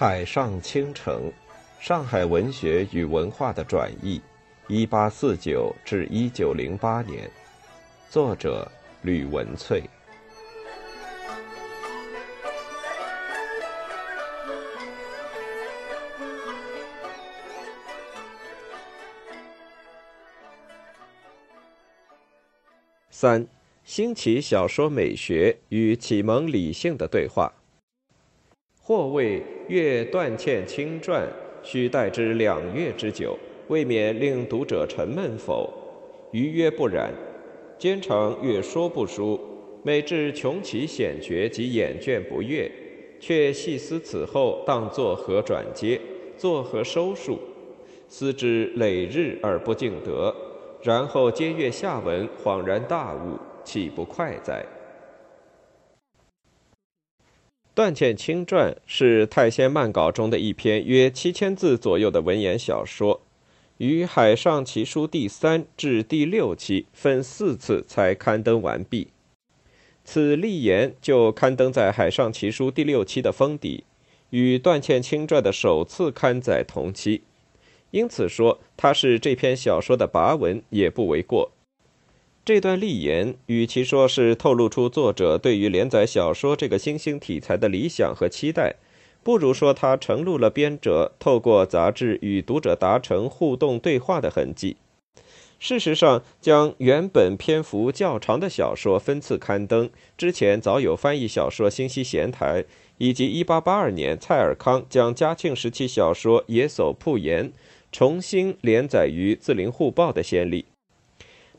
海上倾城，上海文学与文化的转译，一八四九至一九零八年，作者吕文翠。三，兴起小说美学与启蒙理性的对话。或谓阅断欠清传，须待之两月之久，未免令读者沉闷否？余曰不然。兼常阅说不书，每至穷奇险绝及眼倦不悦，却细思此后当作何转接，作何收束，思之累日而不尽得，然后皆阅下文，恍然大悟，岂不快哉？《段倩清传》是太仙漫稿中的一篇约七千字左右的文言小说，于《海上奇书》第三至第六期分四次才刊登完毕。此立言就刊登在《海上奇书》第六期的封底，与《段倩清传》的首次刊载同期，因此说它是这篇小说的跋文也不为过。这段立言，与其说是透露出作者对于连载小说这个新兴题材的理想和期待，不如说它承露了编者透过杂志与读者达成互动对话的痕迹。事实上，将原本篇幅较长的小说分次刊登，之前早有翻译小说《新西闲台》，以及1882年蔡尔康将嘉庆时期小说《野叟铺言》重新连载于《字林护报》的先例。《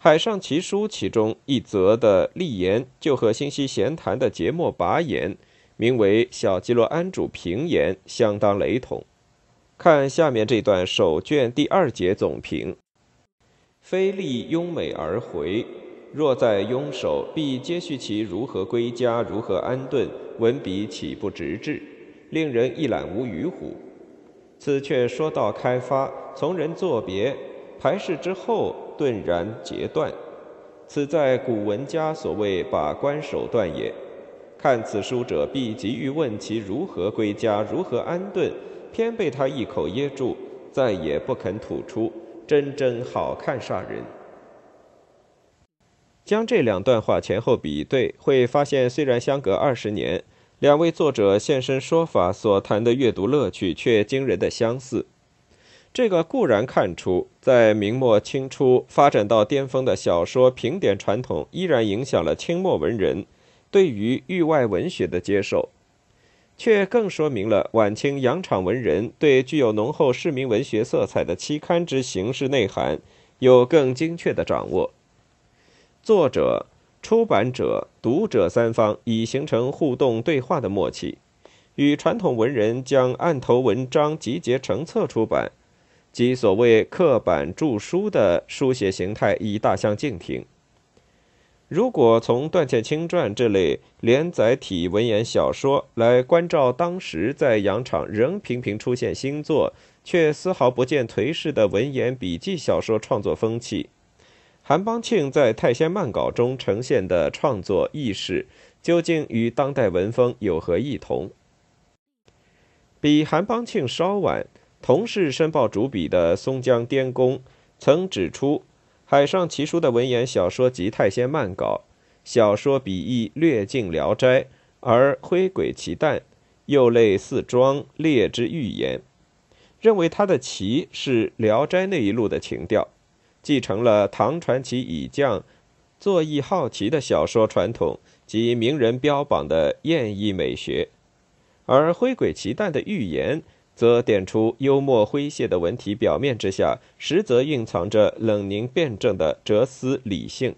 海上奇书》其中一则的立言，就和《新西闲谈》的节末跋言，名为《小吉罗安主评言》，相当雷同。看下面这段首卷第二节总评：非立拥美而回，若在拥守，必接续其如何归家，如何安顿，文笔岂不直至，令人一览无余乎？此却说到开发，从人作别。排试之后，顿然截断，此在古文家所谓把关手段也。看此书者，必急于问其如何归家，如何安顿，偏被他一口噎住，再也不肯吐出，真真好看煞人。将这两段话前后比对，会发现虽然相隔二十年，两位作者现身说法所谈的阅读乐趣却惊人的相似。这个固然看出，在明末清初发展到巅峰的小说评点传统，依然影响了清末文人对于域外文学的接受，却更说明了晚清洋场文人对具有浓厚市民文学色彩的期刊之形式内涵有更精确的掌握。作者、出版者、读者三方已形成互动对话的默契，与传统文人将案头文章集结成册出版。即所谓刻板著书的书写形态已大相径庭。如果从《段倩清传》这类连载体文言小说来关照当时在洋场仍频频出现新作，却丝毫不见颓势的文言笔记小说创作风气，韩邦庆在《太仙漫稿》中呈现的创作意识，究竟与当代文风有何异同？比韩邦庆稍晚。同是申报主笔的松江滇公曾指出，《海上奇书》的文言小说集《太仙漫稿》，小说笔意略近《聊斋》，而灰鬼奇诞又类似庄烈之寓言，认为他的奇是《聊斋》那一路的情调，继承了唐传奇以将作艺好奇的小说传统及名人标榜的艳逸美学，而灰鬼奇诞的寓言。则点出幽默诙谐的文体表面之下，实则蕴藏着冷凝辩证的哲思理性。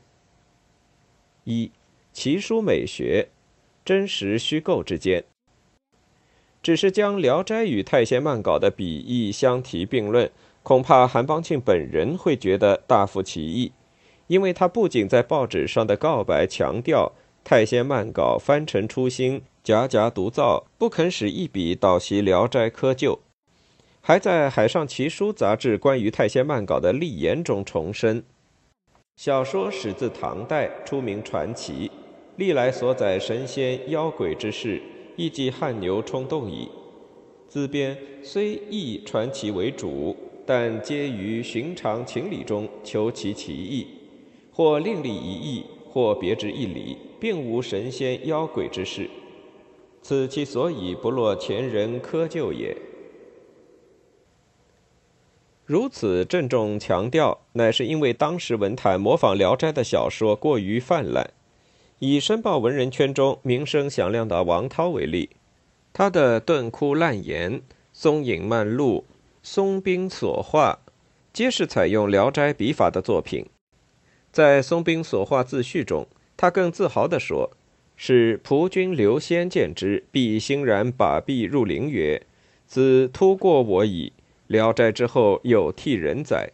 一奇书美学，真实虚构之间，只是将《聊斋》与《太闲漫稿》的笔意相提并论，恐怕韩邦庆本人会觉得大负其意，因为他不仅在报纸上的告白强调《太仙漫稿》翻陈出新。夹夹独造，不肯使一笔倒袭《聊斋》窠臼，还在《海上奇书》杂志关于太仙漫稿的立言中重申：小说始自唐代，出名传奇，历来所载神仙妖鬼之事，亦即汗牛充栋矣。自编虽以传奇为主，但皆于寻常情理中求其其意，或另立一意，或别之一理，并无神仙妖鬼之事。此其所以不落前人窠臼也。如此郑重强调，乃是因为当时文坛模仿《聊斋》的小说过于泛滥。以申报文人圈中名声响亮的王涛为例，他的《顿窟烂言》《松影漫录》《松冰所画》，皆是采用《聊斋》笔法的作品。在《松冰所画自序》中，他更自豪地说。是仆君刘仙见之，必欣然把臂入陵曰：“子突过我矣。”《聊斋》之后有替人哉？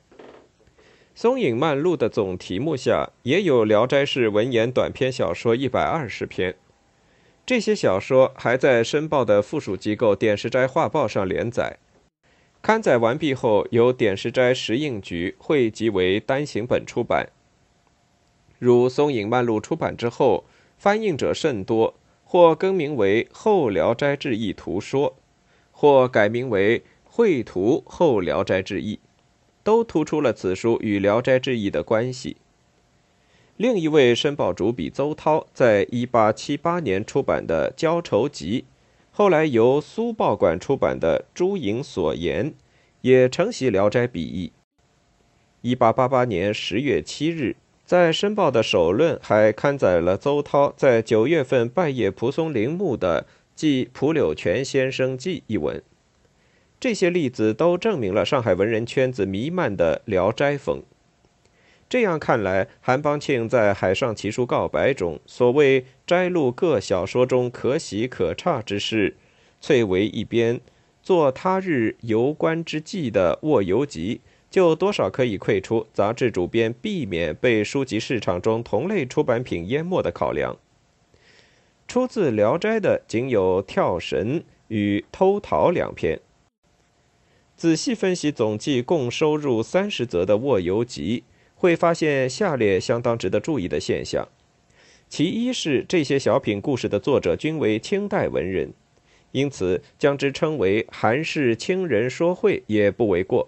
《松影漫录》的总题目下也有《聊斋》式文言短篇小说一百二十篇。这些小说还在《申报》的附属机构《点石斋画报》上连载。刊载完毕后，由点石斋石印局汇集为单行本出版。如《松影漫录》出版之后。翻印者甚多，或更名为《后聊斋志异图说》，或改名为《绘图后聊斋志异》，都突出了此书与《聊斋志异》的关系。另一位申报主笔邹涛，在一八七八年出版的《交愁集》，后来由苏报馆出版的《朱影所言》，也承袭《聊斋》笔意。一八八八年十月七日。在《申报》的首论还刊载了邹涛在九月份拜谒蒲松龄墓的《记蒲柳泉先生记》一文，这些例子都证明了上海文人圈子弥漫的《聊斋》风。这样看来，韩邦庆在《海上奇书告白》中所谓摘录各小说中可喜可差之事，翠为一边，作他日游观之记的卧游集。就多少可以窥出杂志主编避免被书籍市场中同类出版品淹没的考量。出自《聊斋》的仅有《跳神》与《偷桃》两篇。仔细分析总计共收入三十则的《卧游集》，会发现下列相当值得注意的现象：其一是这些小品故事的作者均为清代文人，因此将之称为韩氏清人说会也不为过。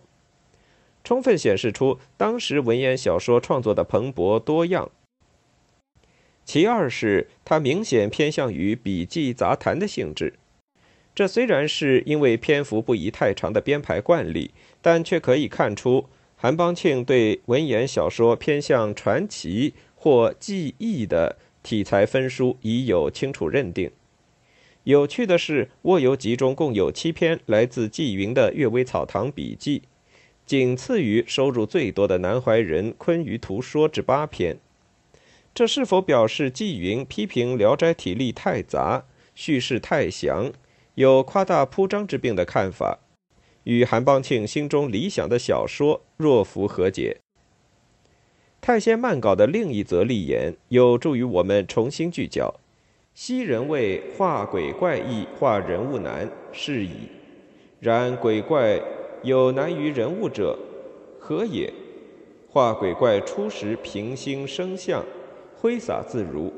充分显示出当时文言小说创作的蓬勃多样。其二是它明显偏向于笔记杂谈的性质，这虽然是因为篇幅不宜太长的编排惯例，但却可以看出韩邦庆对文言小说偏向传奇或记忆的题材分书已有清楚认定。有趣的是，《卧游集》中共有七篇来自纪云的《阅微草堂笔记》。仅次于收入最多的南怀仁《昆舆图说》之八篇，这是否表示纪云批评《聊斋》体力太杂、叙事太详，有夸大铺张之病的看法，与韩邦庆心中理想的小说若符合解？太仙漫稿的另一则立言，有助于我们重新聚焦：昔人谓画鬼怪易，画人物难，是矣。然鬼怪。有难于人物者，何也？画鬼怪初时平心生相，挥洒自如；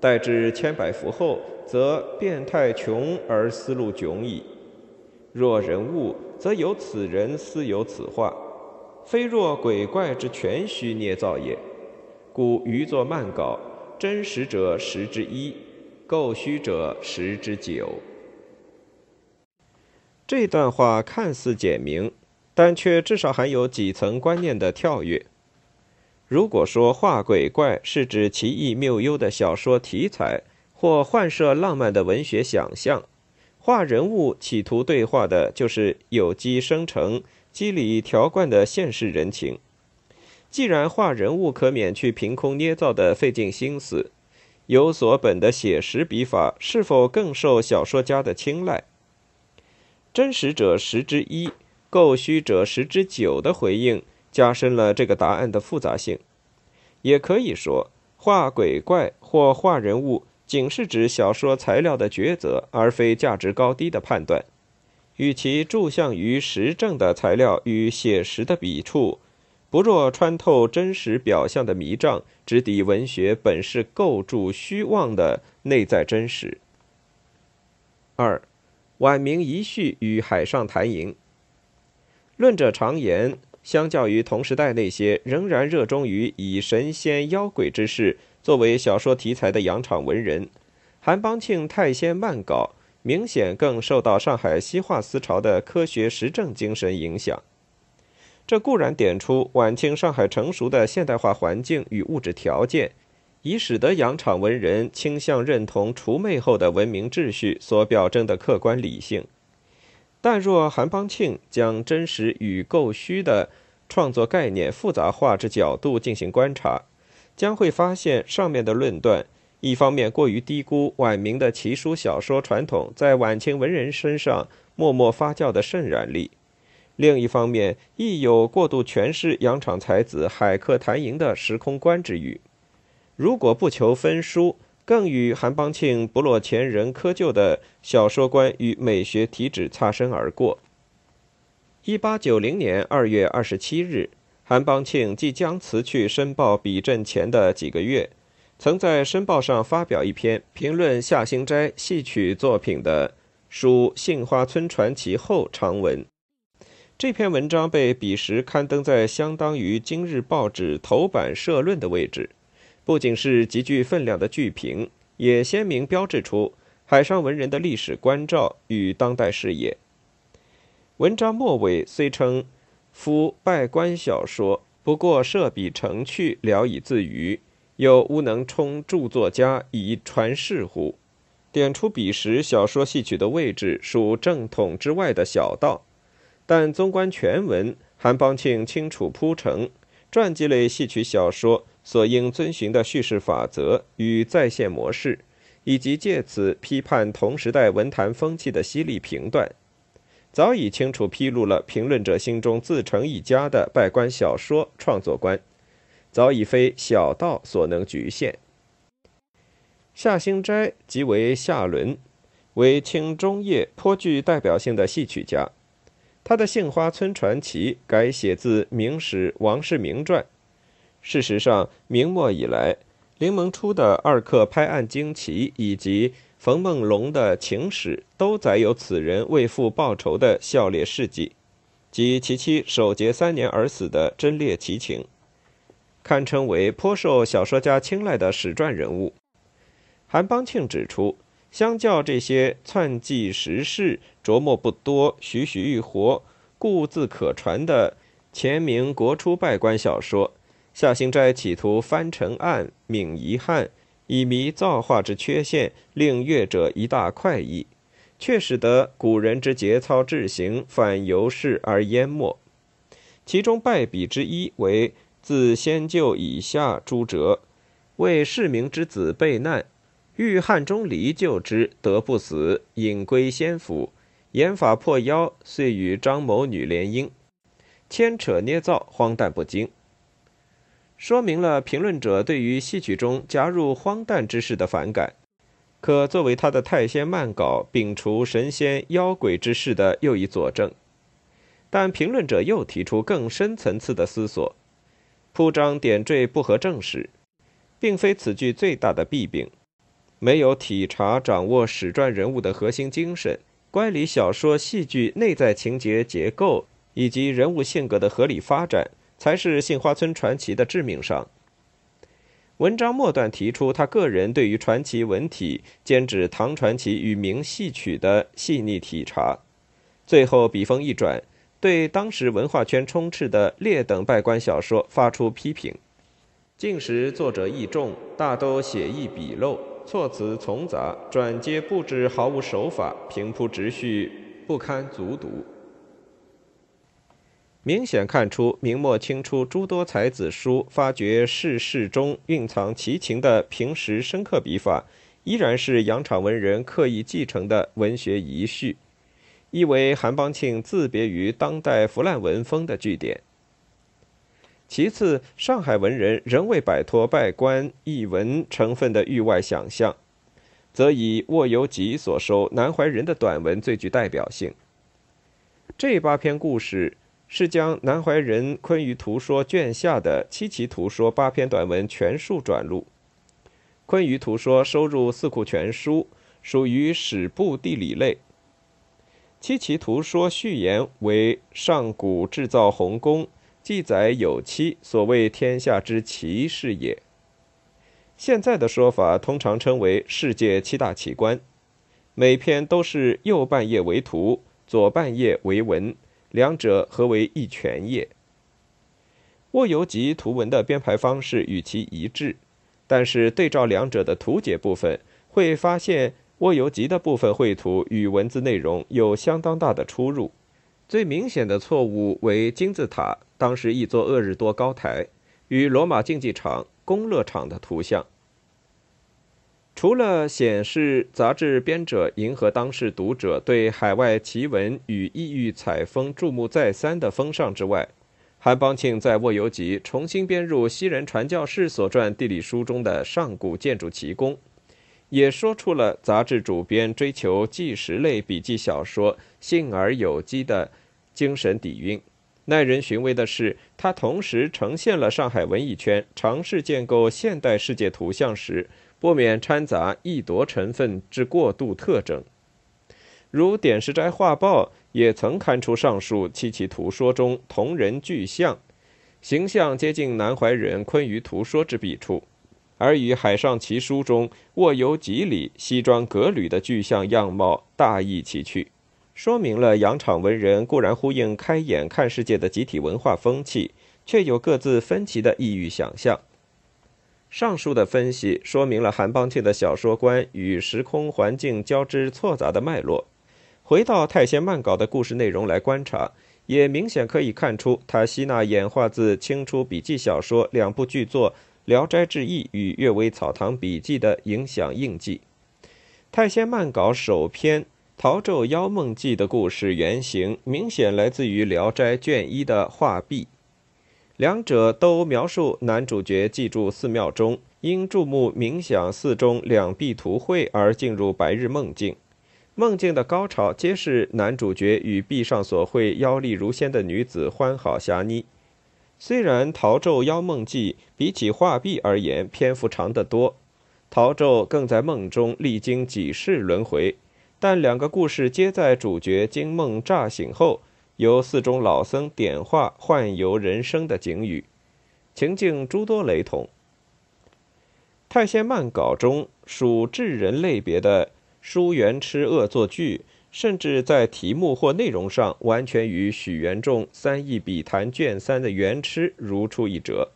待至千百幅后，则变态穷而思路窘矣。若人物，则有此人思有此画，非若鬼怪之全虚捏造也。故余作漫稿，真实者十之一，构虚者十之九。这段话看似简明，但却至少含有几层观念的跳跃。如果说画鬼怪是指奇异谬幽的小说题材，或幻设浪漫的文学想象，画人物企图对话的就是有机生成、机理条贯的现实人情。既然画人物可免去凭空捏造的费尽心思，有所本的写实笔法是否更受小说家的青睐？真实者十之一，构虚者十之九的回应，加深了这个答案的复杂性。也可以说，画鬼怪或画人物，仅是指小说材料的抉择，而非价值高低的判断。与其注向于实证的材料与写实的笔触，不若穿透真实表象的迷障，直抵文学本是构筑虚妄的内在真实。二。晚明遗绪与海上谈吟》。论者常言，相较于同时代那些仍然热衷于以神仙妖鬼之事作为小说题材的洋场文人，韩邦庆《太仙漫稿》明显更受到上海西化思潮的科学实证精神影响。这固然点出晚清上海成熟的现代化环境与物质条件。以使得洋场文人倾向认同除魅后的文明秩序所表征的客观理性，但若韩邦庆将真实与构虚的创作概念复杂化之角度进行观察，将会发现上面的论断，一方面过于低估晚明的奇书小说传统在晚清文人身上默默发酵的渗染力，另一方面亦有过度诠释洋场才子海客谈吟的时空观之语。如果不求分书，更与韩邦庆不落前人窠臼的小说观与美学体旨擦身而过。一八九零年二月二十七日，韩邦庆即将辞去《申报》笔阵前的几个月，曾在《申报》上发表一篇评论夏兴斋戏曲作品的《书杏花村传奇》后长文。这篇文章被彼时刊登在相当于今日报纸头版社论的位置。不仅是极具分量的剧评，也鲜明标志出海上文人的历史关照与当代视野。文章末尾虽称夫拜官小说不过设笔成趣，聊以自娱，又无能充著作家以传世乎？点出彼时小说戏曲的位置属正统之外的小道。但纵观全文，韩邦庆清楚铺陈传记类戏曲小说。所应遵循的叙事法则与再现模式，以及借此批判同时代文坛风气的犀利评断，早已清楚披露了评论者心中自成一家的拜官小说创作观，早已非小道所能局限。夏兴斋即为夏伦，为清中叶颇具代表性的戏曲家，他的《杏花村传奇》改写自《明史王世明传》。事实上，明末以来，林萌初的《二刻拍案惊奇》以及冯梦龙的《情史》都载有此人为父报仇的笑烈事迹，及其妻守节三年而死的贞烈奇情，堪称为颇受小说家青睐的史传人物。韩邦庆指出，相较这些篡记时事、琢磨不多、栩栩欲活、故自可传的前明国初拜官小说。夏兴斋企图翻陈案、泯遗憾，以弥造化之缺陷，令阅者一大快意，却使得古人之节操志行反由世而淹没。其中败笔之一为自先救以下诸折，为世明之子被难，遇汉中离救之，得不死，隐归先府，言法破妖，遂与张某女联姻，牵扯捏造，荒诞不经。说明了评论者对于戏曲中加入荒诞之事的反感，可作为他的《太仙漫稿》摒除神仙妖鬼之事的又一佐证。但评论者又提出更深层次的思索：铺张点缀不合正史，并非此剧最大的弊病。没有体察掌握史传人物的核心精神，乖离小说戏剧内在情节结构以及人物性格的合理发展。才是《杏花村传奇》的致命伤。文章末段提出他个人对于传奇文体兼指唐传奇与明戏曲的细腻体察，最后笔锋一转，对当时文化圈充斥的劣等拜官小说发出批评。近时作者意重，大都写意笔漏，措辞丛杂，转接布置毫无手法，平铺直叙，不堪卒读。明显看出，明末清初诸多才子书发掘世事中蕴藏奇情的平实深刻笔法，依然是洋场文人刻意继承的文学遗绪，亦为韩邦庆自别于当代腐烂文风的据点。其次，上海文人仍未摆脱拜官译文成分的域外想象，则以沃游吉所收南怀仁的短文最具代表性。这八篇故事。是将南怀仁《昆舆图说》卷下的七奇图说八篇短文全数转录，《昆舆图说》收入《四库全书》，属于史部地理类。七奇图说序言为上古制造鸿宫，记载有七，所谓天下之奇事也。现在的说法通常称为世界七大奇观，每篇都是右半页为图，左半页为文，两者合为一全页。沃游集图文的编排方式与其一致，但是对照两者的图解部分，会发现。沃游集的部分绘图与文字内容有相当大的出入，最明显的错误为金字塔，当时一座鄂日多高台，与罗马竞技场、公乐场的图像。除了显示杂志编者迎合当时读者对海外奇闻与异域采风注目再三的风尚之外，韩邦庆在卧游集重新编入西人传教士所传地理书中的上古建筑奇功。也说出了杂志主编追求纪实类笔记小说信而有机的精神底蕴。耐人寻味的是，他同时呈现了上海文艺圈尝试建构现代世界图像时不免掺杂异夺成分之过度特征。如《点石斋画报》也曾刊出上述七奇图说中同人具象，形象接近南怀仁《昆舆图说》之笔触。而与《海上奇书》中卧游集里西装革履的具象样貌大异其趣，说明了洋场文人固然呼应开眼看世界的集体文化风气，却有各自分歧的异域想象。上述的分析说明了韩邦庆的小说观与时空环境交织错杂的脉络。回到太仙漫稿的故事内容来观察，也明显可以看出他吸纳演化自清初笔记小说两部巨作。《聊斋志异》与《阅微草堂笔记》的影响印记，《太仙漫稿》首篇《桃咒妖梦记》的故事原型明显来自于《聊斋》卷一的画壁，两者都描述男主角寄住寺庙中，因注目冥想寺中两壁图绘而进入白日梦境，梦境的高潮皆是男主角与壁上所绘妖丽如仙的女子欢好侠昵。虽然《陶咒妖梦记》比起画壁而言篇幅长得多，陶咒更在梦中历经几世轮回，但两个故事皆在主角惊梦乍醒后，由寺中老僧点化幻游人生的景语，情境诸多雷同。《太仙漫稿》中属智人类别的书元痴恶作剧。甚至在题目或内容上，完全与许元仲《三义笔谈》卷三的元痴如出一辙。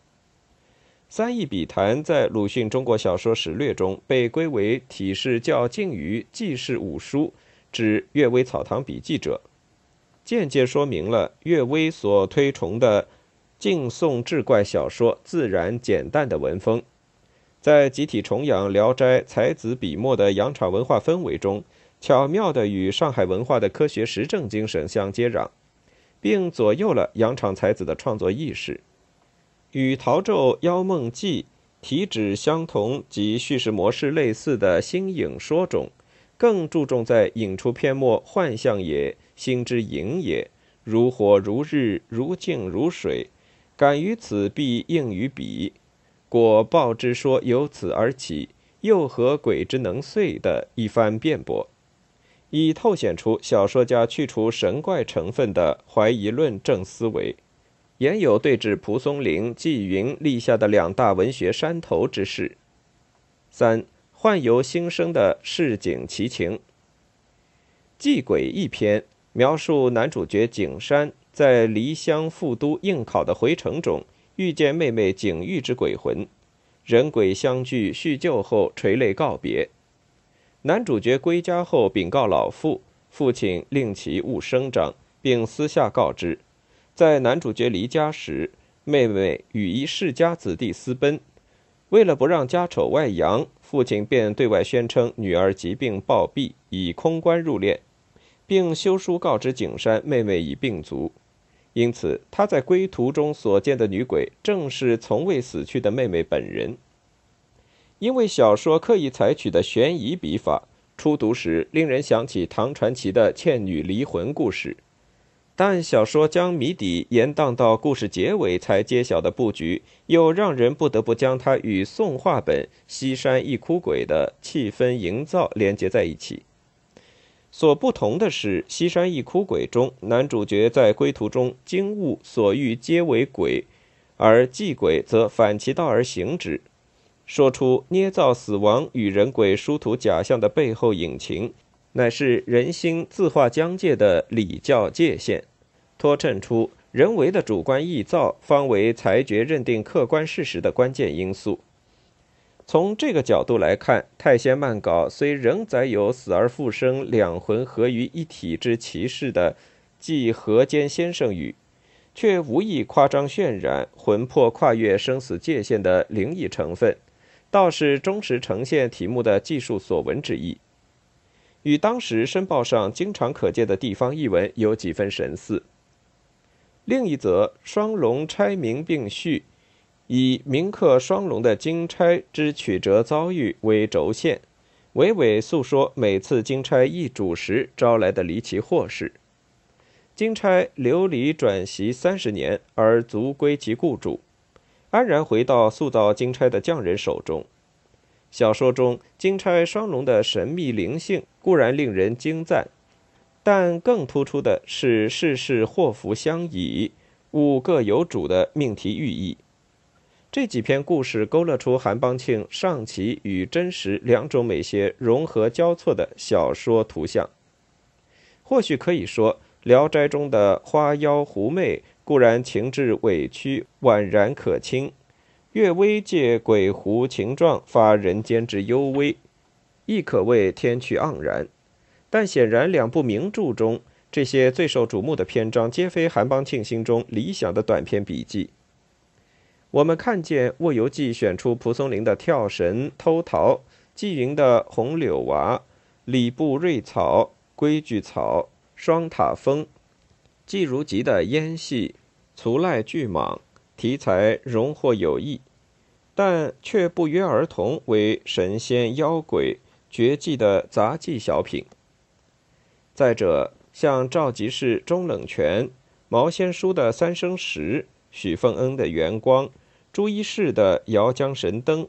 《三义笔谈》在鲁迅《中国小说史略》中被归为体式较近于记事五书指《阅微草堂笔记》者，间接说明了岳微所推崇的敬宋志怪小说自然简淡的文风，在集体崇仰《聊斋》才子笔墨的洋场文化氛围中。巧妙地与上海文化的科学实证精神相接壤，并左右了洋场才子的创作意识。与《陶咒妖梦记》体旨相同及叙事模式类似的新影说中，更注重在引出篇末幻象也，心之影也，如火如日，如镜如水，感于此必应于彼，果报之说由此而起，又何鬼之能遂的一番辩驳。以透显出小说家去除神怪成分的怀疑论证思维，言有对峙蒲松龄、纪云立下的两大文学山头之势。三幻游新生的市井奇情，《祭鬼》一篇描述男主角景山在离乡复都应考的回程中，遇见妹妹景玉之鬼魂，人鬼相聚叙旧后垂泪告别。男主角归家后禀告老父，父亲令其勿声张，并私下告知，在男主角离家时，妹妹与一世家子弟私奔，为了不让家丑外扬，父亲便对外宣称女儿疾病暴毙，已空关入殓，并修书告知景山妹妹已病卒，因此他在归途中所见的女鬼正是从未死去的妹妹本人。因为小说刻意采取的悬疑笔法，初读时令人想起唐传奇的倩女离魂故事，但小说将谜底延宕到故事结尾才揭晓的布局，又让人不得不将它与宋话本《西山一哭鬼》的气氛营造连接在一起。所不同的是，《西山一哭鬼》中男主角在归途中惊悟所遇皆为鬼，而祭鬼则反其道而行之，说出捏造死亡与人鬼殊途假象的背后隐情，乃是人心自化疆界的礼教界限，托衬出人为的主观臆造方为裁决认定客观事实的关键因素。从这个角度来看，太仙漫稿虽仍载有死而复生、两魂合于一体之奇事的即河间先生语，却无意夸张渲染魂魄跨越生死界限的灵异成分，倒是忠实呈现题目的技术所闻之意，与当时申报上经常可见的地方译文有几分神似。另一则双龙拆名并序。以铭刻双龙的金钗之曲折遭遇为轴线，娓娓诉说每次金钗易主时招来的离奇祸事。金钗流离转徙三十年，而足归其雇主，安然回到塑造金钗的匠人手中。小说中金钗双龙的神秘灵性固然令人惊赞，但更突出的是世事祸福相倚，物各有主的命题寓意。这几篇故事勾勒出韩邦庆上奇与真实两种美学融合交错的小说图像。或许可以说，《聊斋》中的花妖狐媚固然情致委屈宛然可亲，岳微借鬼狐情状发人间之幽微，亦可谓天趣盎然。但显然，两部名著中这些最受瞩目的篇章，皆非韩邦庆心中理想的短篇笔记。我们看见《卧游记》选出蒲松龄的跳神、偷桃，纪云的红柳娃，礼部瑞草、规矩草、双塔峰，季如吉的烟戏、除赖巨蟒，题材荣获有异，但却不约而同为神仙妖鬼绝技的杂技小品。再者，像赵吉士中冷泉、毛先书的三生石、许凤恩的圆光。朱一士的《摇江神灯》，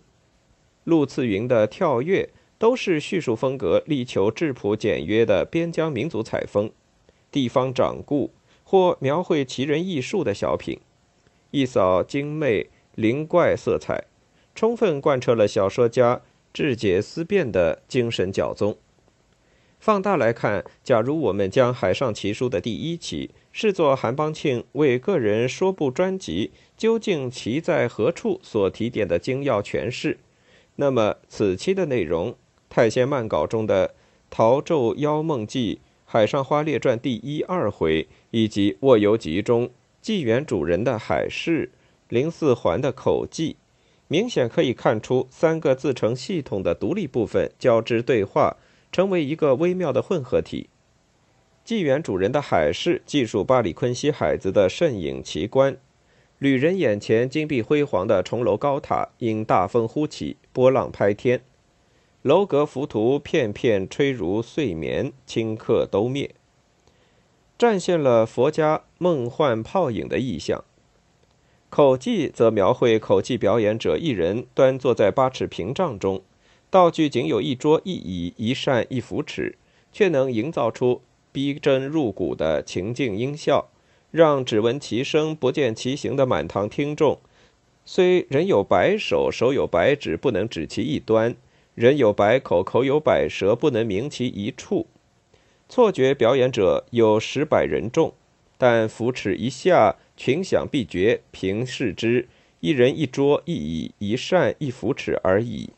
陆次云的《跳跃》，都是叙述风格力求质朴简约的边疆民族采风、地方掌故或描绘奇人异术的小品，一扫精媚灵怪色彩，充分贯彻了小说家智解思辨的精神教宗。放大来看，假如我们将《海上奇书》的第一期视作韩邦庆为个人说部专辑究竟其在何处所提点的精要诠释，那么此期的内容《太仙漫稿》中的《桃咒妖梦记》《海上花列传》第一二回，以及《卧游集》中纪元主人的海事、林四环的口技，明显可以看出三个自成系统的独立部分交织对话。成为一个微妙的混合体。纪元主人的海市记述巴里昆西海子的甚隐奇观，旅人眼前金碧辉煌的重楼高塔因大风忽起，波浪拍天，楼阁浮屠片片吹如碎棉，顷刻都灭，展现了佛家梦幻泡影的意象。口技则描绘口技表演者一人端坐在八尺屏障中。道具仅有一桌一椅一扇一扶持，却能营造出逼真入骨的情境音效，让只闻其声不见其形的满堂听众，虽人有百手手有百指不能指其一端，人有百口口有百舌不能明其一处，错觉表演者有十百人众，但扶持一下群响必绝，凭视之，一人一桌一椅一扇一扶持而已。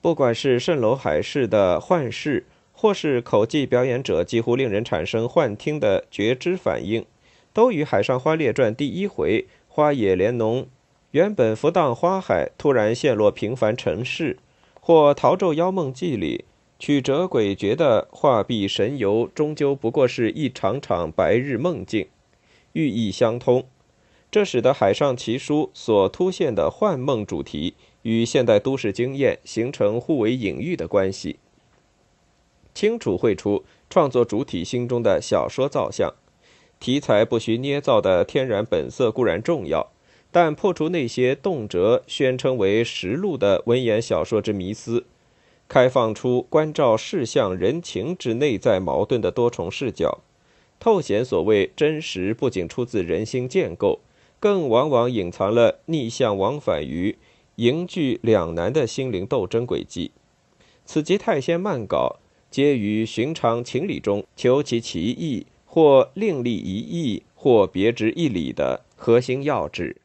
不管是蜃楼海市的幻视，或是口技表演者几乎令人产生幻听的觉知反应，都与《海上花列传》第一回花野莲农原本浮荡花海，突然陷落平凡尘世，或《逃咒妖梦记》里曲折诡谲的画壁神游，终究不过是一场场白日梦境，寓意相通。这使得《海上奇书》所突现的幻梦主题。与现代都市经验形成互为隐喻的关系，清楚绘出创作主体心中的小说造像。题材不需捏造的天然本色固然重要，但破除那些动辄宣称为实录的文言小说之迷思，开放出关照事项人情之内在矛盾的多重视角，透显所谓真实不仅出自人心建构，更往往隐藏了逆向往返于凝聚两难的心灵斗争轨迹。此即太仙漫稿皆于寻常情理中求其其意，或另立一意，或别之一理的核心要旨。